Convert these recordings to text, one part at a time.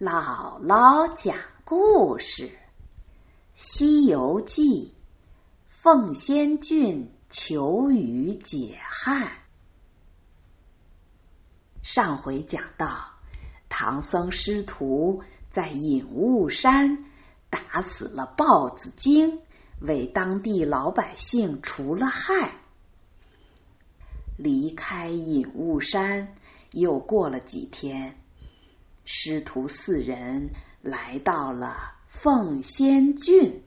姥姥讲故事，《西游记》凤仙郡求雨解旱。上回讲到，唐僧师徒在隐雾山打死了豹子精，为当地老百姓除了害。离开隐雾山，又过了几天。师徒四人来到了凤仙郡，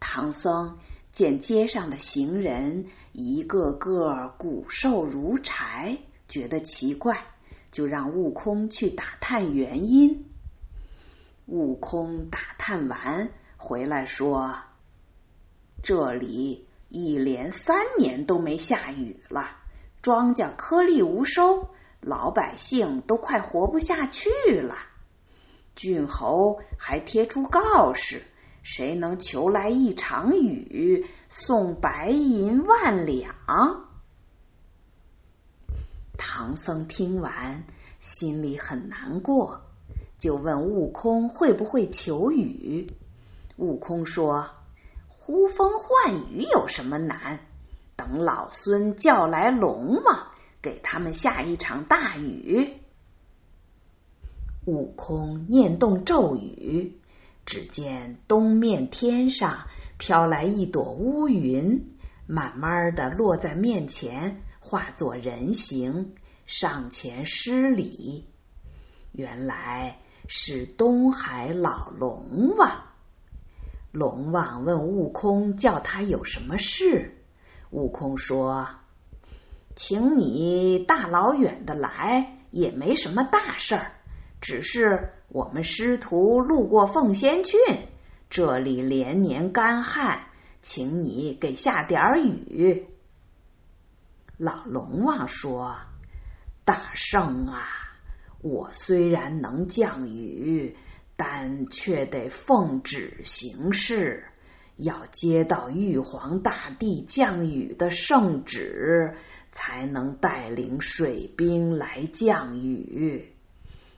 唐僧见街上的行人一个个骨瘦如柴，觉得奇怪，就让悟空去打探原因。悟空打探完回来说：“这里一连三年都没下雨了，庄稼颗粒无收。”老百姓都快活不下去了，郡侯还贴出告示：谁能求来一场雨，送白银万两。唐僧听完，心里很难过，就问悟空会不会求雨。悟空说：“呼风唤雨有什么难？等老孙叫来龙王。”给他们下一场大雨。悟空念动咒语，只见东面天上飘来一朵乌云，慢慢的落在面前，化作人形，上前施礼。原来是东海老龙王。龙王问悟空：“叫他有什么事？”悟空说。请你大老远的来也没什么大事儿，只是我们师徒路过凤仙郡，这里连年干旱，请你给下点儿雨。老龙王说：“大圣啊，我虽然能降雨，但却得奉旨行事。”要接到玉皇大帝降雨的圣旨，才能带领水兵来降雨。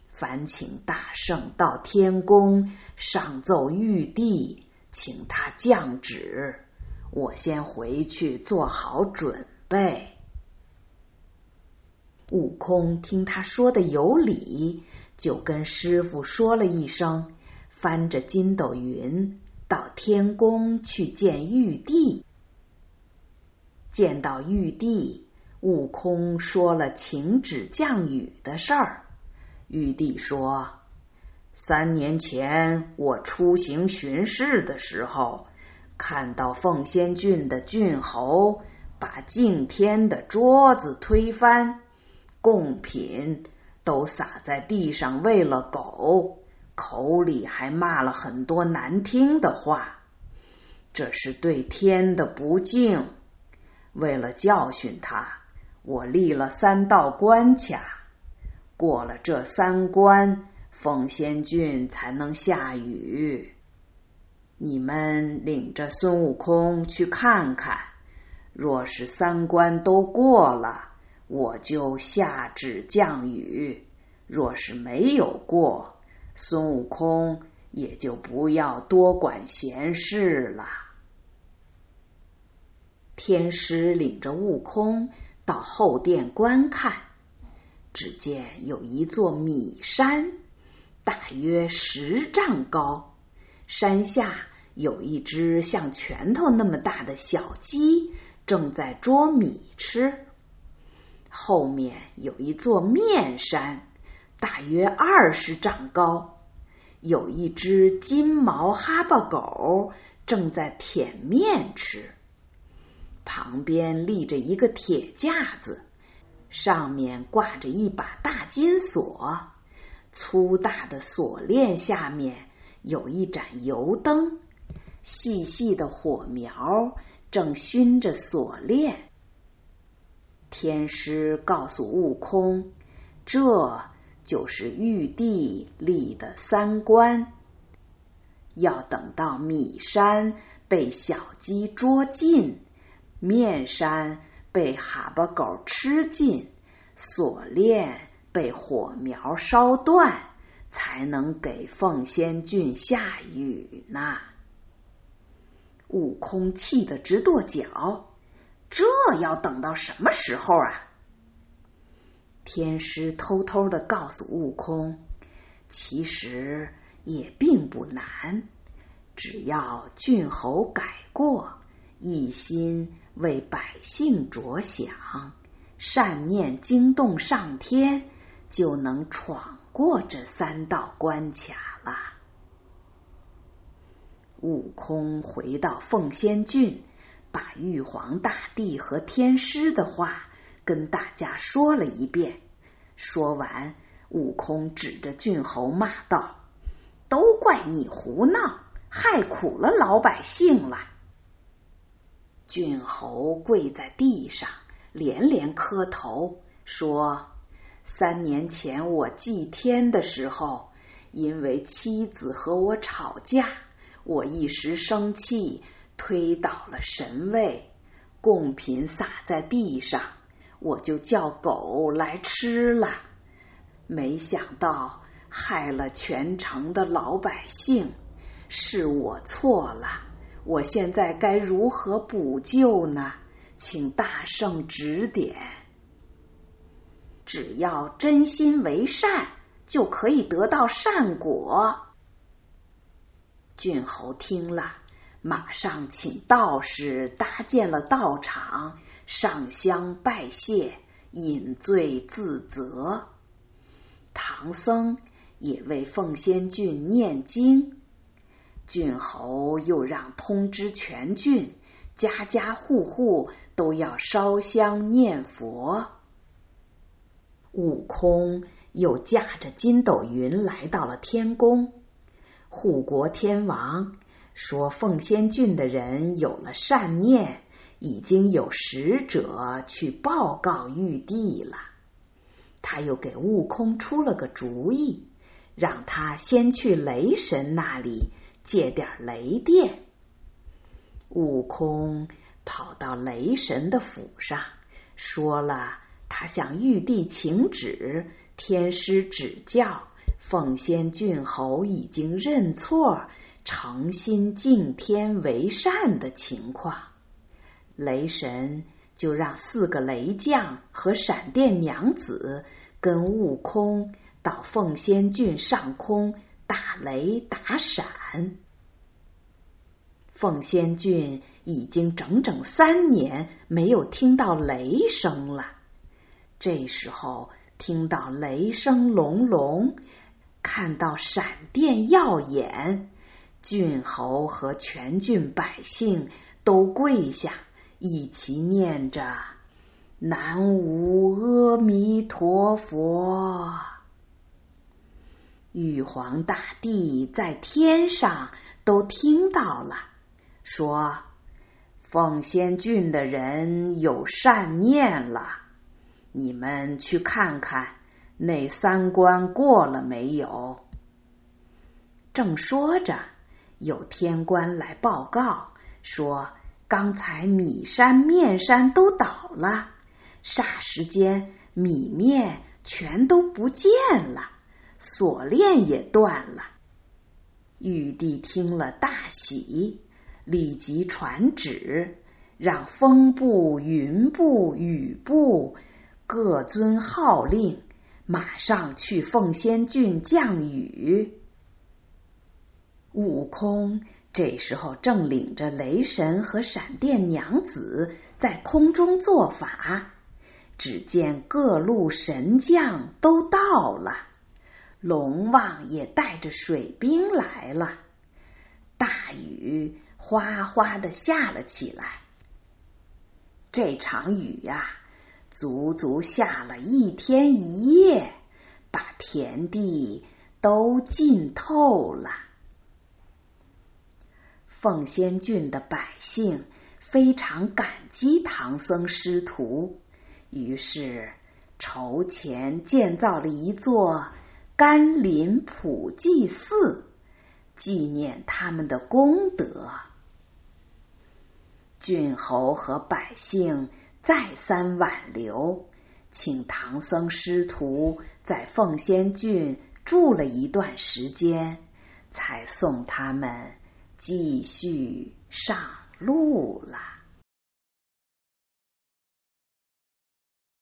烦请大圣到天宫上奏玉帝，请他降旨。我先回去做好准备。悟空听他说的有理，就跟师傅说了一声，翻着筋斗云。到天宫去见玉帝，见到玉帝，悟空说了请旨降雨的事儿。玉帝说：“三年前我出行巡视的时候，看到凤仙郡的郡侯把敬天的桌子推翻，贡品都撒在地上喂了狗。”口里还骂了很多难听的话，这是对天的不敬。为了教训他，我立了三道关卡，过了这三关，凤仙郡才能下雨。你们领着孙悟空去看看，若是三关都过了，我就下旨降雨；若是没有过，孙悟空也就不要多管闲事了。天师领着悟空到后殿观看，只见有一座米山，大约十丈高，山下有一只像拳头那么大的小鸡，正在捉米吃。后面有一座面山。大约二十丈高，有一只金毛哈巴狗正在舔面吃。旁边立着一个铁架子，上面挂着一把大金锁，粗大的锁链下面有一盏油灯，细细的火苗正熏着锁链。天师告诉悟空，这。就是玉帝立的三关，要等到米山被小鸡捉尽，面山被哈巴狗吃尽，锁链被火苗烧断，才能给凤仙郡下雨呢。悟空气得直跺脚，这要等到什么时候啊？天师偷偷的告诉悟空，其实也并不难，只要郡侯改过，一心为百姓着想，善念惊动上天，就能闯过这三道关卡了。悟空回到凤仙郡，把玉皇大帝和天师的话跟大家说了一遍。说完，悟空指着郡侯骂道：“都怪你胡闹，害苦了老百姓了！”郡侯跪在地上，连连磕头，说：“三年前我祭天的时候，因为妻子和我吵架。”我一时生气，推倒了神位，贡品洒在地上，我就叫狗来吃了。没想到害了全城的老百姓，是我错了。我现在该如何补救呢？请大圣指点。只要真心为善，就可以得到善果。郡侯听了，马上请道士搭建了道场，上香拜谢，饮醉自责。唐僧也为凤仙郡念经。郡侯又让通知全郡，家家户户都要烧香念佛。悟空又驾着筋斗云来到了天宫。护国天王说：“凤仙郡的人有了善念，已经有使者去报告玉帝了。”他又给悟空出了个主意，让他先去雷神那里借点雷电。悟空跑到雷神的府上，说了他向玉帝请旨，天师指教。奉仙郡侯已经认错，诚心敬天为善的情况，雷神就让四个雷将和闪电娘子跟悟空到凤仙郡上空打雷打闪。凤仙郡已经整整三年没有听到雷声了，这时候听到雷声隆隆。看到闪电耀眼，郡侯和全郡百姓都跪下，一起念着“南无阿弥陀佛”。玉皇大帝在天上都听到了，说：“凤仙郡的人有善念了，你们去看看。”那三关过了没有？正说着，有天官来报告说，刚才米山、面山都倒了，霎时间米面全都不见了，锁链也断了。玉帝听了大喜，立即传旨，让风部、云部、雨部各遵号令。马上去凤仙郡降雨。悟空这时候正领着雷神和闪电娘子在空中做法，只见各路神将都到了，龙王也带着水兵来了，大雨哗哗的下了起来。这场雨呀。足足下了一天一夜，把田地都浸透了。凤仙郡的百姓非常感激唐僧师徒，于是筹钱建造了一座甘霖普济寺，纪念他们的功德。郡侯和百姓。再三挽留，请唐僧师徒在凤仙郡住了一段时间，才送他们继续上路了。